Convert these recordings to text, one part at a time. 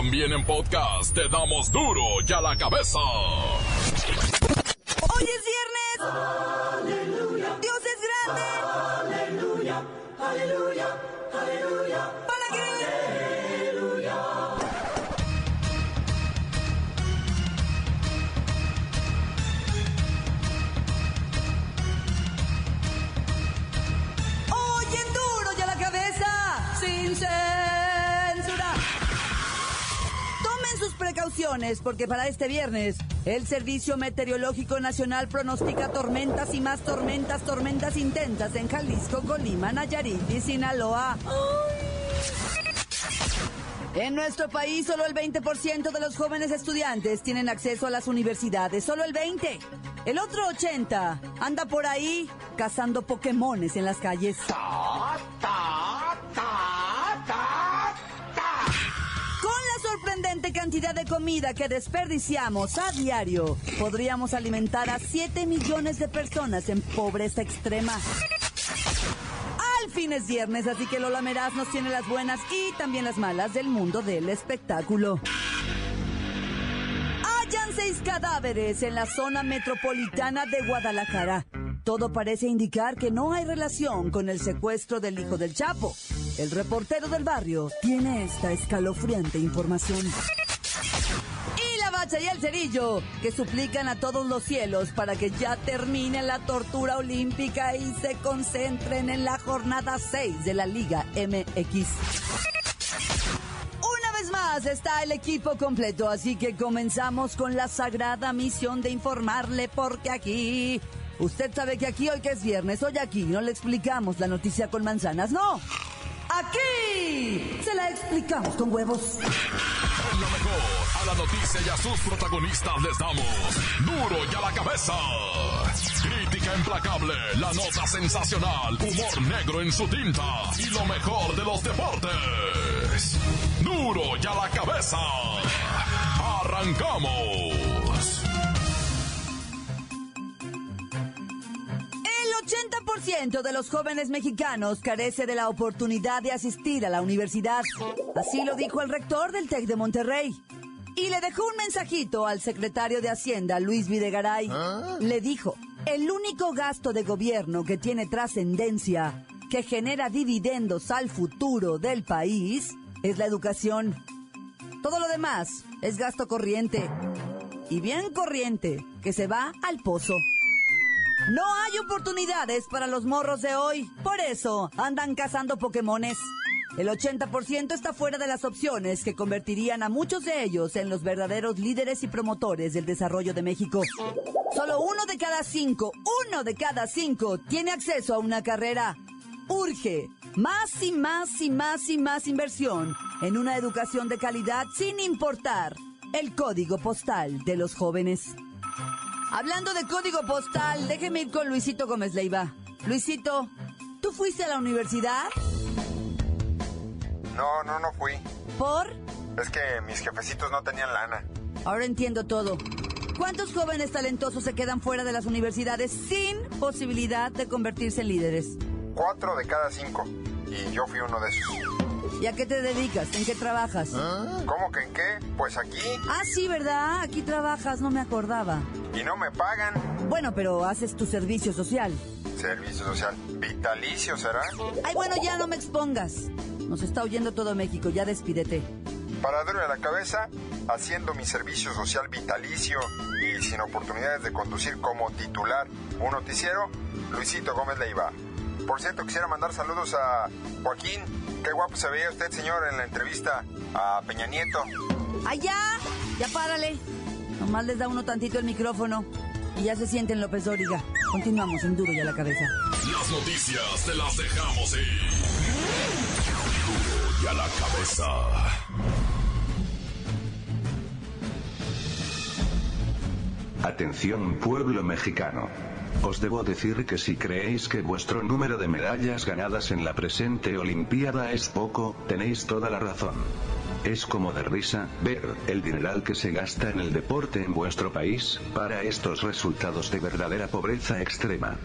También en podcast te damos duro y a la cabeza. Hoy es viernes. Dios es grande. Aleluya. Aleluya. Aleluya. Precauciones porque para este viernes el Servicio Meteorológico Nacional pronostica tormentas y más tormentas, tormentas intensas en Jalisco, Colima, Nayarit y Sinaloa. En nuestro país solo el 20% de los jóvenes estudiantes tienen acceso a las universidades, solo el 20. El otro 80 anda por ahí cazando Pokémones en las calles. Cantidad de comida que desperdiciamos a diario, podríamos alimentar a 7 millones de personas en pobreza extrema. Al fin es viernes, así que Lola Meraz nos tiene las buenas y también las malas del mundo del espectáculo. Hayan seis cadáveres en la zona metropolitana de Guadalajara. Todo parece indicar que no hay relación con el secuestro del hijo del Chapo. El reportero del barrio tiene esta escalofriante información. Y el cerillo, que suplican a todos los cielos para que ya termine la tortura olímpica y se concentren en la jornada 6 de la Liga MX. Una vez más está el equipo completo, así que comenzamos con la sagrada misión de informarle porque aquí... Usted sabe que aquí hoy que es viernes, hoy aquí no le explicamos la noticia con manzanas, no. Aquí se la explicamos con huevos. A la noticia y a sus protagonistas les damos duro y a la cabeza. Crítica implacable, la nota sensacional, humor negro en su tinta y lo mejor de los deportes. Duro y a la cabeza. Arrancamos. El 80% de los jóvenes mexicanos carece de la oportunidad de asistir a la universidad. Así lo dijo el rector del TEC de Monterrey. Y le dejó un mensajito al secretario de Hacienda, Luis Videgaray. Le dijo, el único gasto de gobierno que tiene trascendencia, que genera dividendos al futuro del país, es la educación. Todo lo demás es gasto corriente. Y bien corriente, que se va al pozo. No hay oportunidades para los morros de hoy. Por eso andan cazando Pokémones. El 80% está fuera de las opciones que convertirían a muchos de ellos en los verdaderos líderes y promotores del desarrollo de México. Solo uno de cada cinco, uno de cada cinco tiene acceso a una carrera. Urge más y más y más y más inversión en una educación de calidad sin importar el código postal de los jóvenes. Hablando de código postal, déjeme ir con Luisito Gómez Leiva. Luisito, ¿tú fuiste a la universidad? No, no, no fui. ¿Por? Es que mis jefecitos no tenían lana. Ahora entiendo todo. ¿Cuántos jóvenes talentosos se quedan fuera de las universidades sin posibilidad de convertirse en líderes? Cuatro de cada cinco. Y yo fui uno de esos. ¿Y a qué te dedicas? ¿En qué trabajas? ¿Cómo que en qué? Pues aquí. Ah, sí, ¿verdad? Aquí trabajas, no me acordaba. Y no me pagan. Bueno, pero haces tu servicio social. Servicio social. Vitalicio será. Ay, bueno, ya no me expongas. Nos está oyendo todo México, ya despídete. Para darle a la cabeza, haciendo mi servicio social vitalicio y sin oportunidades de conducir como titular un noticiero, Luisito Gómez Leiva. Por cierto, quisiera mandar saludos a Joaquín. Qué guapo se veía usted, señor, en la entrevista a Peña Nieto. ¡Ay, ya! Ya párale. Nomás les da uno tantito el micrófono y ya se sienten López Dóriga. Continuamos en Duro y a la cabeza. Las noticias te las dejamos ir. A la cabeza. Atención pueblo mexicano. Os debo decir que si creéis que vuestro número de medallas ganadas en la presente Olimpiada es poco, tenéis toda la razón. Es como de risa, ver, el dineral que se gasta en el deporte en vuestro país, para estos resultados de verdadera pobreza extrema.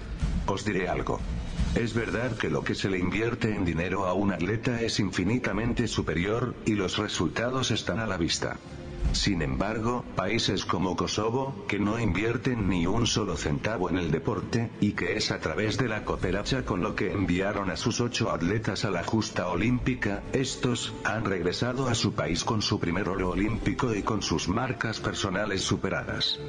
Os diré algo. Es verdad que lo que se le invierte en dinero a un atleta es infinitamente superior, y los resultados están a la vista. Sin embargo, países como Kosovo, que no invierten ni un solo centavo en el deporte, y que es a través de la cooperacha con lo que enviaron a sus ocho atletas a la justa olímpica, estos, han regresado a su país con su primer oro olímpico y con sus marcas personales superadas.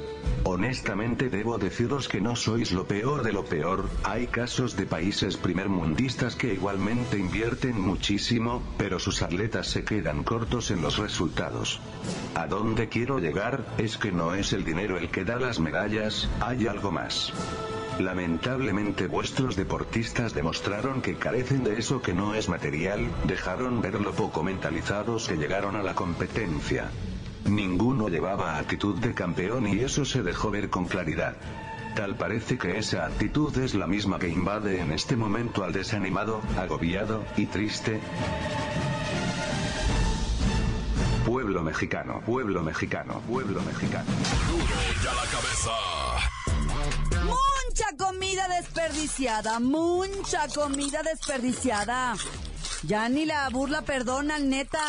Honestamente debo deciros que no sois lo peor de lo peor, hay casos de países primermundistas que igualmente invierten muchísimo, pero sus atletas se quedan cortos en los resultados dónde quiero llegar, es que no es el dinero el que da las medallas, hay algo más. Lamentablemente vuestros deportistas demostraron que carecen de eso que no es material, dejaron ver lo poco mentalizados que llegaron a la competencia. Ninguno llevaba actitud de campeón y eso se dejó ver con claridad. Tal parece que esa actitud es la misma que invade en este momento al desanimado, agobiado y triste. Pueblo mexicano, pueblo mexicano, pueblo mexicano. Duro ya la cabeza. Mucha comida desperdiciada, mucha comida desperdiciada. Ya ni la burla perdonan, neta.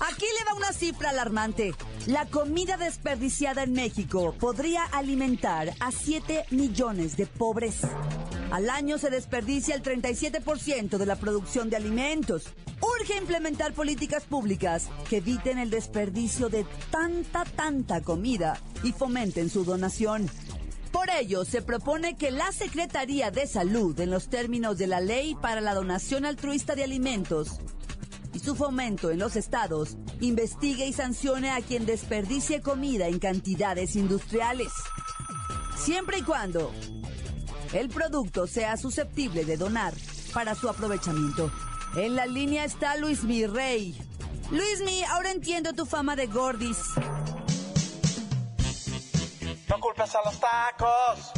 Aquí le va una cifra alarmante. La comida desperdiciada en México podría alimentar a 7 millones de pobres. Al año se desperdicia el 37% de la producción de alimentos. Implementar políticas públicas que eviten el desperdicio de tanta, tanta comida y fomenten su donación. Por ello, se propone que la Secretaría de Salud, en los términos de la Ley para la Donación Altruista de Alimentos y su fomento en los estados, investigue y sancione a quien desperdicie comida en cantidades industriales. Siempre y cuando el producto sea susceptible de donar para su aprovechamiento. En la línea está Luis Mi Rey. Luis Mi, ahora entiendo tu fama de gordis. No culpes a los tacos,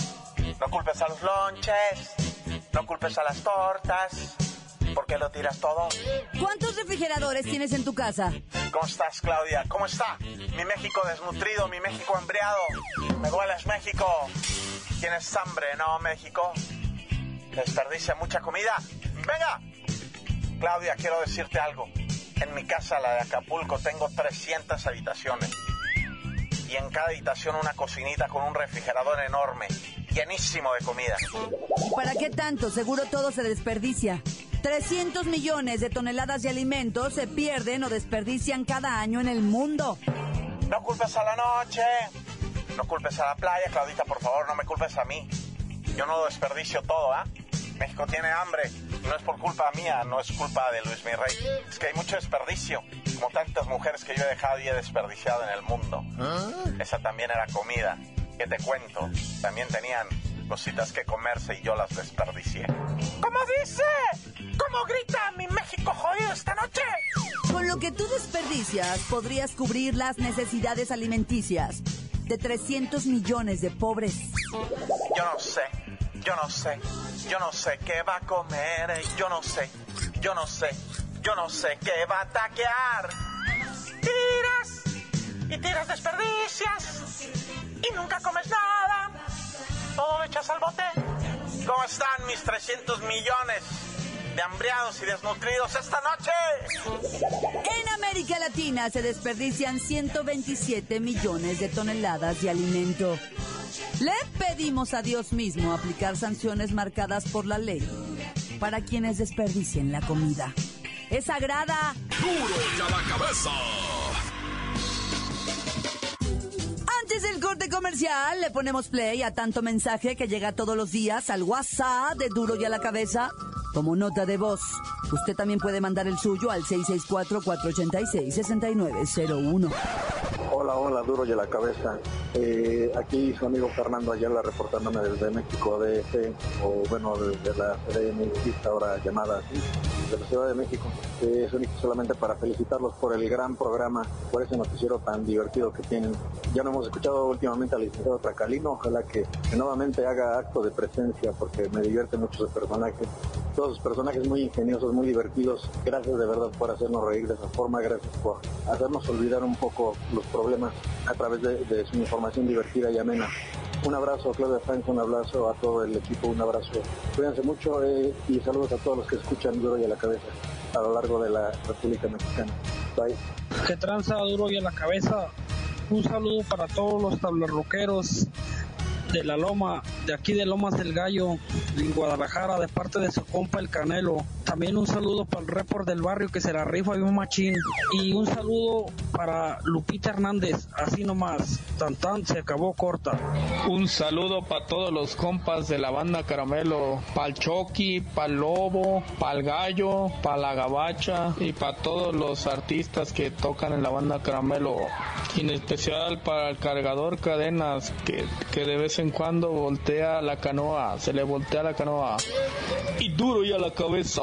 no culpes a los lonches, no culpes a las tortas. ¿Por qué lo tiras todo? ¿Cuántos refrigeradores tienes en tu casa? ¿Cómo estás, Claudia? ¿Cómo está? Mi México desnutrido, mi México hambriado. Me dueles, México. ¿Tienes hambre, no, México? ¿Desperdicia mucha comida? ¡Venga! Claudia, quiero decirte algo. En mi casa, la de Acapulco, tengo 300 habitaciones. Y en cada habitación una cocinita con un refrigerador enorme, llenísimo de comida. ¿Para qué tanto? Seguro todo se desperdicia. 300 millones de toneladas de alimentos se pierden o desperdician cada año en el mundo. No culpes a la noche, no culpes a la playa, Claudita, por favor, no me culpes a mí. Yo no desperdicio todo, ¿ah? México tiene hambre y no es por culpa mía, no es culpa de Luis Mirrey. Es que hay mucho desperdicio, como tantas mujeres que yo he dejado y he desperdiciado en el mundo. Esa también era comida. ¿Qué te cuento? También tenían cositas que comerse y yo las desperdicié. ¿Cómo dice? ¿Cómo grita mi México jodido esta noche? Con lo que tú desperdicias, podrías cubrir las necesidades alimenticias de 300 millones de pobres. Yo no sé, yo no sé, yo no sé qué va a comer, eh, yo no sé, yo no sé, yo no sé qué va a taquear. Tiras y tiras desperdicias y nunca comes nada. Todo lo echas al bote. ¿Cómo están mis 300 millones? de hambriados y desnutridos esta noche. En América Latina se desperdician 127 millones de toneladas de alimento. Le pedimos a Dios mismo aplicar sanciones marcadas por la ley para quienes desperdicien la comida. Es sagrada. Duro ya la cabeza. Antes del corte comercial, le ponemos play a tanto mensaje que llega todos los días al WhatsApp de Duro y a la cabeza como nota de voz. Usted también puede mandar el suyo al 664-486-6901. Hola, hola, duro y a la cabeza. Eh, aquí su amigo Fernando Ayala reportándome desde México DF, o bueno, desde la CDMX, ahora llamada así, de la Ciudad de México. Eh, solamente para felicitarlos por el gran programa, por ese noticiero tan divertido que tienen. Ya no hemos escuchado últimamente al licenciado Tracalino, ojalá que, nuevamente haga acto de presencia porque me divierte mucho ese personaje. Todos los personajes muy ingeniosos, muy divertidos. Gracias de verdad por hacernos reír de esa forma, gracias por hacernos olvidar un poco los problemas a través de, su información divertida y amena. Un abrazo Claudia Franco, un abrazo a todo el equipo, un abrazo. Cuídense mucho eh, y saludos a todos los que escuchan Duro y a la Cabeza a lo largo de la República Mexicana. Bye. Que tranza Duro y a la Cabeza. Un saludo para todos los tablerroqueros de la Loma, de aquí de Lomas del Gallo, en Guadalajara, de parte de su compa el Canelo. También un saludo para el report del barrio que se la rifa un machín. Y un saludo para Lupita Hernández, así nomás. Tan tan se acabó corta. Un saludo para todos los compas de la banda Caramelo, para el Chucky, para el Lobo, para el Gallo, para la Gabacha y para todos los artistas que tocan en la banda Caramelo. En especial para el cargador Cadenas, que, que de vez en cuando voltea la canoa, se le voltea la canoa. Y duro y a la cabeza.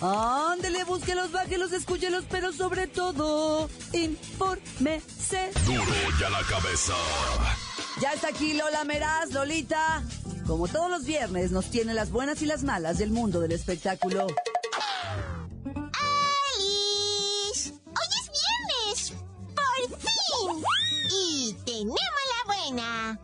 Ándele, búsquelos, bájelos, escúchelos, pero sobre todo, infórmese. Duro y a la cabeza. Ya está aquí Lola Meraz, Lolita. Como todos los viernes, nos tiene las buenas y las malas del mundo del espectáculo. ¡Alice! ¡Hoy es viernes! ¡Por fin! Y tenemos la buena.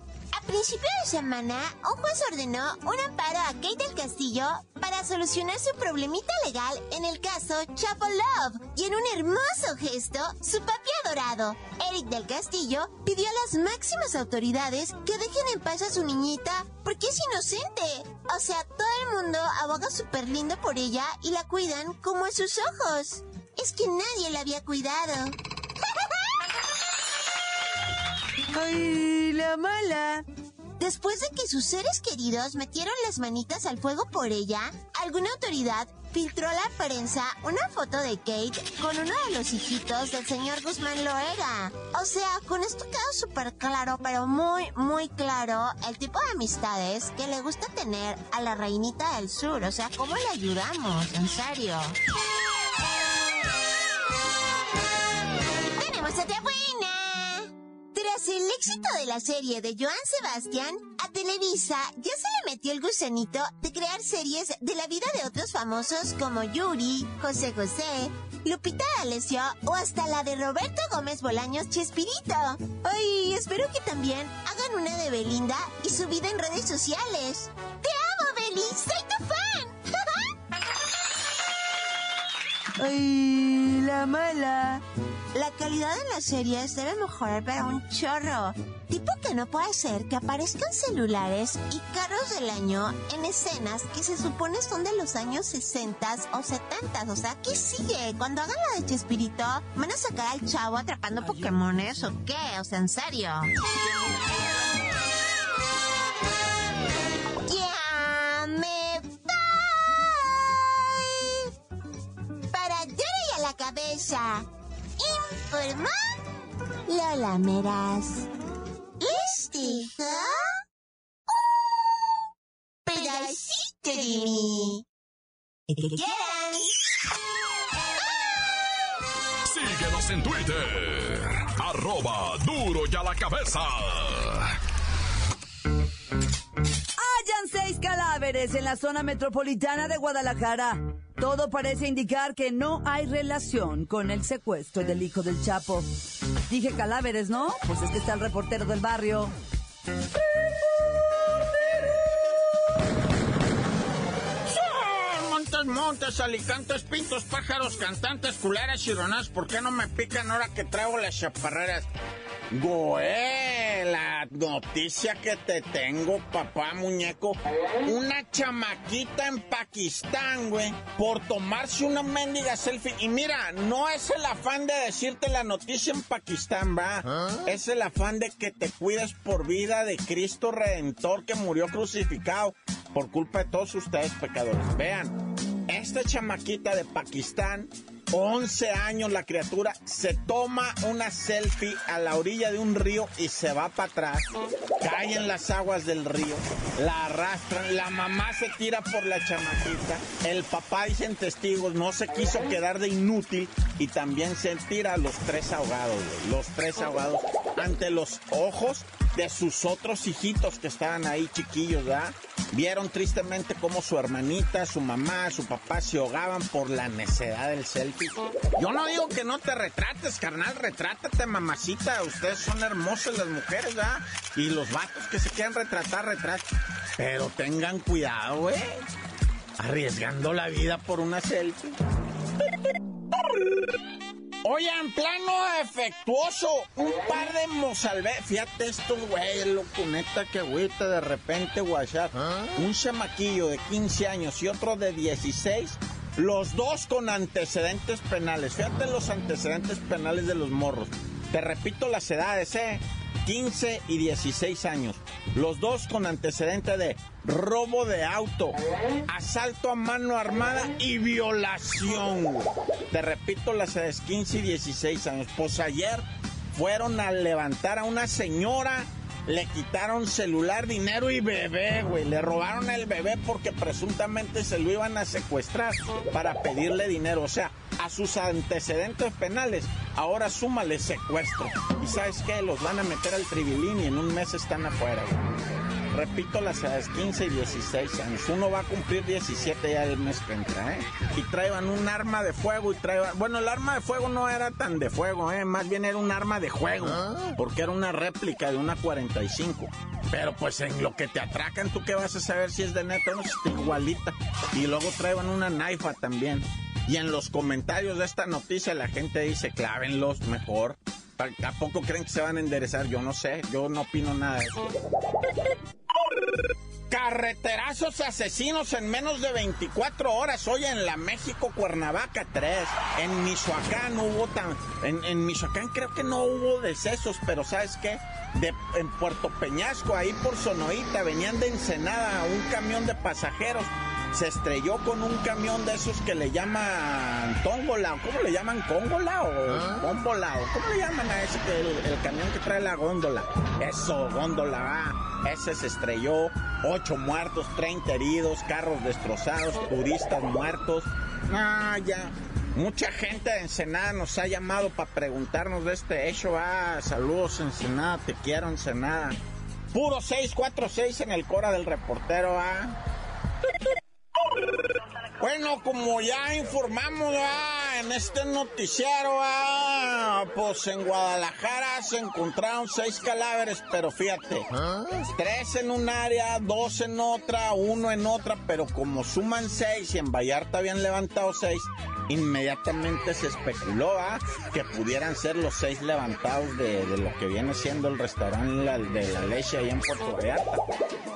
Principio de semana, un juez ordenó un amparo a Kate del Castillo para solucionar su problemita legal en el caso Chapo Love. Y en un hermoso gesto, su papi adorado, Eric del Castillo, pidió a las máximas autoridades que dejen en paz a su niñita porque es inocente. O sea, todo el mundo aboga súper lindo por ella y la cuidan como a sus ojos. Es que nadie la había cuidado. ¡Ay, la mala! Después de que sus seres queridos metieron las manitas al fuego por ella, alguna autoridad filtró a la prensa una foto de Kate con uno de los hijitos del señor Guzmán Loera. O sea, con esto quedó súper claro, pero muy, muy claro, el tipo de amistades que le gusta tener a la reinita del sur. O sea, ¿cómo le ayudamos? En serio. ¡Tenemos buena! Tras el éxito de la serie de Joan Sebastián, a Televisa ya se le metió el gusanito de crear series de la vida de otros famosos como Yuri, José José, Lupita D'Alessio o hasta la de Roberto Gómez Bolaños Chespirito. Ay, espero que también hagan una de Belinda y su vida en redes sociales. ¡Te amo, Beli! ¡Soy tu fan! ¡Ay, la mala! La calidad de las series debe mejorar para un chorro. Tipo que no puede ser que aparezcan celulares y carros del año en escenas que se supone son de los años 60 o 70. O sea, ¿qué sigue? Cuando hagan la de Chespirito, ¿van a sacar al chavo atrapando Pokémones o qué? O sea, en serio. Cabeza. Informó Lola Meras. ¿Les dijo? Un pedacito de mí. Que quieran. Síguenos en Twitter. Arroba duro y a la cabeza. Hayan seis cadáveres en la zona metropolitana de Guadalajara. Todo parece indicar que no hay relación con el secuestro del hijo del Chapo. Dije cadáveres, ¿no? Pues es que está el reportero del barrio. Montes, montes, alicantes, pintos, pájaros, cantantes, culeras y ronas. ¿Por qué no me pican ahora que traigo las chaparreras? La noticia que te tengo, papá muñeco. Una chamaquita en Pakistán, güey, por tomarse una mendiga selfie. Y mira, no es el afán de decirte la noticia en Pakistán, va. Es el afán de que te cuides por vida de Cristo Redentor que murió crucificado por culpa de todos ustedes pecadores. Vean, esta chamaquita de Pakistán 11 años la criatura, se toma una selfie a la orilla de un río y se va para atrás, cae en las aguas del río, la arrastran, la mamá se tira por la chamaquita, el papá, dicen testigos, no se quiso quedar de inútil y también se tira a los tres ahogados, los tres ahogados ante los ojos de sus otros hijitos que estaban ahí chiquillos, ¿verdad? Vieron tristemente cómo su hermanita, su mamá, su papá se ahogaban por la necedad del selfie. Yo no digo que no te retrates, carnal, retrátate, mamacita. Ustedes son hermosas las mujeres, ¿verdad? Y los vatos que se quieran retratar, retraten. Pero tengan cuidado, güey. Arriesgando la vida por una selfie. Oye, en plano efectuoso, un par de mozalbe... Fíjate estos güeyes, loco, neta, que agüita de repente, guachar. Un chamaquillo de 15 años y otro de 16, los dos con antecedentes penales. Fíjate los antecedentes penales de los morros. Te repito las edades, ¿eh? 15 y 16 años. Los dos con antecedente de robo de auto, asalto a mano armada y violación. Te repito las edades 15 y 16 años. Pues ayer fueron a levantar a una señora le quitaron celular, dinero y bebé, güey. Le robaron el bebé porque presuntamente se lo iban a secuestrar para pedirle dinero. O sea, a sus antecedentes penales, ahora súmale secuestro. Y sabes qué, los van a meter al tribilín y en un mes están afuera, Repito las edades 15 y 16 años. Uno va a cumplir 17 ya el mes que entra, ¿eh? Y traían un arma de fuego y traían... Bueno, el arma de fuego no era tan de fuego, ¿eh? Más bien era un arma de juego. Ah. Porque era una réplica de una 45. Pero pues en lo que te atracan, ¿tú qué vas a saber si es de neta o no? Es igualita. Y luego traían una naifa también. Y en los comentarios de esta noticia la gente dice, clávenlos mejor. ¿A creen que se van a enderezar? Yo no sé, yo no opino nada de eso. Carreterazos asesinos en menos de 24 horas. Hoy en la México Cuernavaca 3. En Michoacán hubo tan. En, en, Michoacán creo que no hubo decesos, pero ¿sabes qué? De, en Puerto Peñasco, ahí por Sonoita, venían de Ensenada un camión de pasajeros se estrelló con un camión de esos que le llaman tóngola, ¿cómo le llaman? ¿Cóngola o ¿Ah? ¿Cómo le llaman a ese el, camión que trae la góndola? Eso, góndola, ah, ese se estrelló, ocho muertos, 30 heridos, carros destrozados, turistas muertos. Ah, ya. Mucha gente de Ensenada nos ha llamado para preguntarnos de este hecho. Ah, saludos Ensenada, te quiero Ensenada. Puro 646 en el Cora del reportero, ah. Bueno, como ya informamos en este noticiero, pues en Guadalajara se encontraron seis cadáveres, pero fíjate, tres en un área, dos en otra, uno en otra, pero como suman seis y en Vallarta habían levantado seis, inmediatamente se especuló que pudieran ser los seis levantados de, lo que viene siendo el restaurante de la leche ahí en Puerto Vallarta.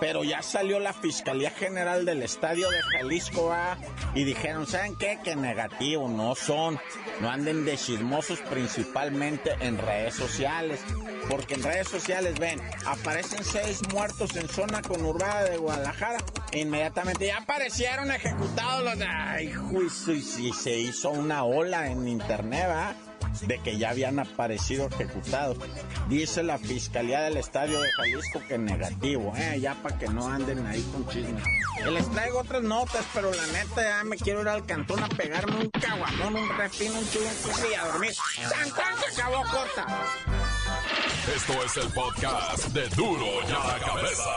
Pero ya salió la Fiscalía General del Estadio de Jalisco y dijeron, ¿saben qué? Que negativo, no son. No anden de chismosos principalmente en redes sociales. Porque en redes sociales ven, aparecen seis muertos en zona conurbada de Guadalajara. E inmediatamente ya aparecieron ejecutados los... Ay, juicio, y se hizo una ola en internet, ¿va? de que ya habían aparecido ejecutados. Dice la Fiscalía del Estadio de Jalisco que negativo, ¿eh? ya para que no anden ahí con chismes. les traigo otras notas, pero la neta ya me quiero ir al cantón a pegarme un caguamón, un refino, un chulo, y a dormir. ¡Santán se acabó corta! Esto es el podcast de Duro y a la Cabeza.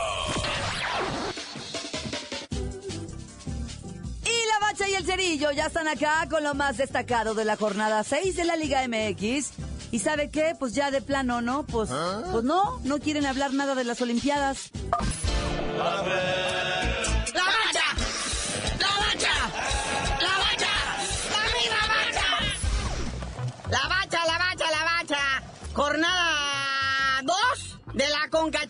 y el Cerillo ya están acá con lo más destacado de la jornada 6 de la Liga MX. ¿Y sabe qué? Pues ya de plano, ¿no? Pues, ¿Ah? pues no, no quieren hablar nada de las Olimpiadas. ¡La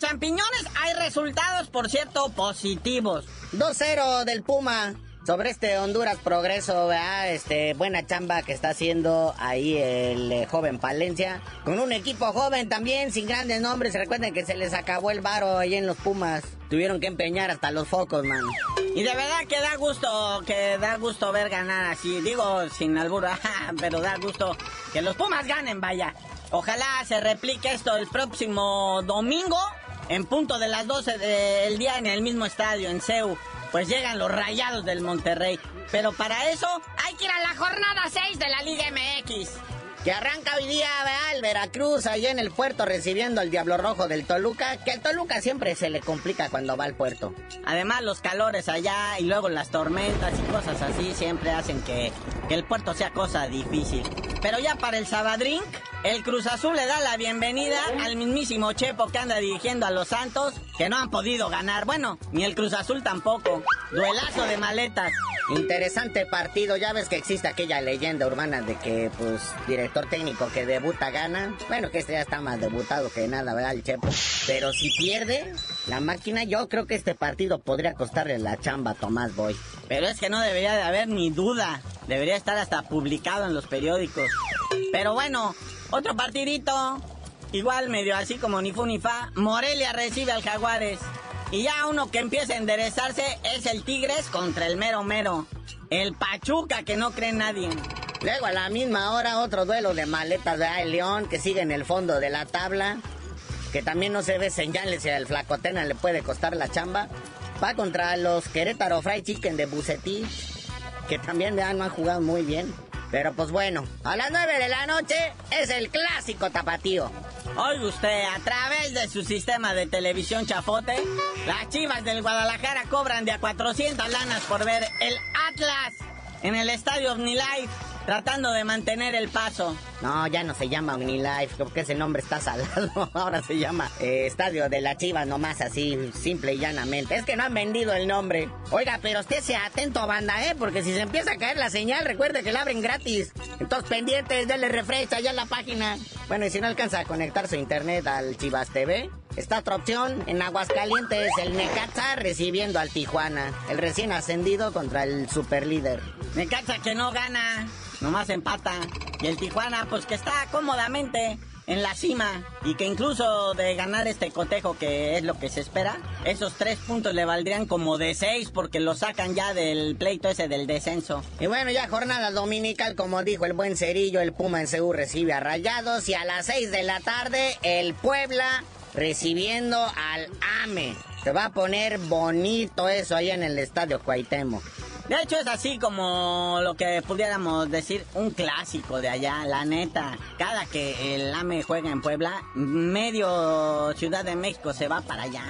Champiñones. Hay resultados, por cierto, positivos. 2-0 del Puma sobre este Honduras Progreso, ¿verdad? Este, buena chamba que está haciendo ahí el eh, joven Palencia. Con un equipo joven también, sin grandes nombres. Recuerden que se les acabó el varo ahí en los Pumas. tuvieron que empeñar hasta los focos, man. Y de verdad que da gusto, que da gusto ver ganar así. Digo, sin albur, pero da gusto que los Pumas ganen, vaya. Ojalá se replique esto el próximo domingo, en punto de las 12 del día en el mismo estadio, en CEU. Pues llegan los rayados del Monterrey. Pero para eso hay que ir a la jornada 6 de la Liga MX. Que arranca hoy día. El Veracruz allá en el puerto recibiendo al Diablo Rojo del Toluca. Que el Toluca siempre se le complica cuando va al puerto. Además, los calores allá y luego las tormentas y cosas así siempre hacen que, que el puerto sea cosa difícil. Pero ya para el Sabadrink, el Cruz Azul le da la bienvenida al mismísimo Chepo que anda dirigiendo a los Santos, que no han podido ganar. Bueno, ni el Cruz Azul tampoco. Duelazo de maletas. Interesante partido, ya ves que existe aquella leyenda urbana de que, pues, director técnico que debuta gana. Bueno, que este ya está más debutado que nada, ¿verdad? El Chepo. Pero si pierde la máquina, yo creo que este partido podría costarle la chamba a Tomás Boy. Pero es que no debería de haber ni duda. Debería estar hasta publicado en los periódicos. Pero bueno, otro partidito. Igual medio así como ni fu ni fa. Morelia recibe al Jaguares. Y ya uno que empieza a enderezarse es el Tigres contra el mero mero. El Pachuca que no cree nadie. Luego a la misma hora otro duelo de maletas de el León que sigue en el fondo de la tabla. Que también no se ve señales si al Flacotena le puede costar la chamba. Va contra los Querétaro Fried Chicken de Bucetí. Que también ya no han jugado muy bien. Pero pues bueno, a las 9 de la noche es el clásico tapatío. Oiga usted, a través de su sistema de televisión chafote, las chivas del Guadalajara cobran de a 400 lanas por ver el Atlas en el estadio OmniLife, tratando de mantener el paso. No, ya no se llama OmniLife, porque ese nombre está salado. Ahora se llama eh, Estadio de la Chivas, nomás así, simple y llanamente. Es que no han vendido el nombre. Oiga, pero usted sea atento, banda, ¿eh? Porque si se empieza a caer la señal, recuerde que la abren gratis. Entonces, pendientes, denle refresh allá en la página. Bueno, y si no alcanza a conectar su internet al Chivas TV, Esta otra opción, en Aguascalientes, el Necaxa recibiendo al Tijuana, el recién ascendido contra el superlíder. Necaxa que no gana, nomás empata. Y el Tijuana, pues que está cómodamente en la cima y que incluso de ganar este cotejo que es lo que se espera, esos tres puntos le valdrían como de seis porque lo sacan ya del pleito ese del descenso. Y bueno, ya jornada dominical, como dijo el buen Cerillo, el Puma en Seúl recibe a Rayados y a las seis de la tarde el Puebla recibiendo al AME. Se va a poner bonito eso ahí en el estadio Cuauhtémoc. De hecho es así como lo que pudiéramos decir un clásico de allá, la neta. Cada que el AME juega en Puebla, medio Ciudad de México se va para allá.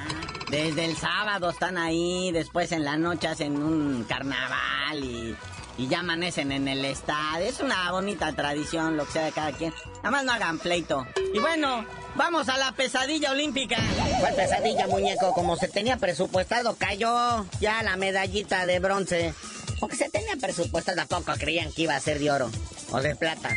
Desde el sábado están ahí, después en la noche hacen un carnaval y, y ya amanecen en el estadio. Es una bonita tradición, lo que sea de cada quien. Nada más no hagan pleito. Y bueno, vamos a la pesadilla olímpica. ¿Cuál pesadilla, muñeco? Como se tenía presupuestado, cayó ya la medallita de bronce. Porque se tenía presupuestado, tampoco creían que iba a ser de oro o de plata.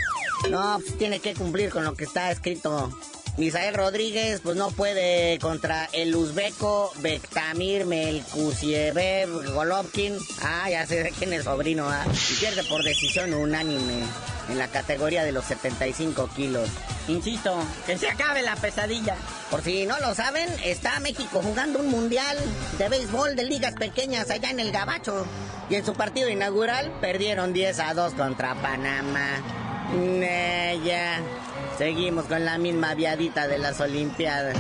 No, pues tiene que cumplir con lo que está escrito. Misael Rodríguez, pues no puede contra el uzbeco Bektamir Melkusiev Golovkin. Ah, ya sé de quién es sobrino, ah. Y pierde por decisión unánime en la categoría de los 75 kilos. Insisto, que se acabe la pesadilla. Por si no lo saben, está México jugando un mundial de béisbol de ligas pequeñas allá en el Gabacho. Y en su partido inaugural perdieron 10 a 2 contra Panamá. Nah, ya. Seguimos con la misma viadita de las Olimpiadas.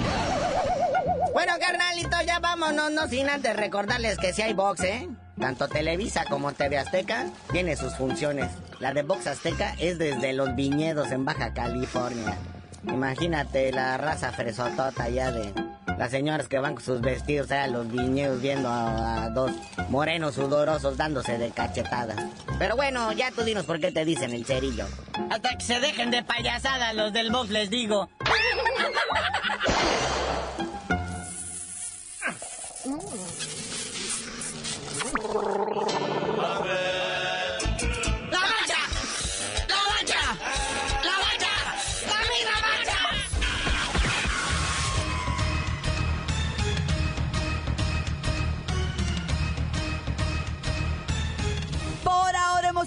Bueno, carnalito, ya vámonos, no sin antes recordarles que si hay box, ¿eh? Tanto Televisa como TV Azteca tiene sus funciones. La de Box Azteca es desde los viñedos en Baja California. Imagínate la raza fresotota allá de las señoras que van con sus vestidos a los viñedos viendo a, a, dos morenos sudorosos dándose de cachetadas. Pero bueno, ya tú dinos por qué te dicen el cerillo. Hasta que se dejen de payasada los del box les digo.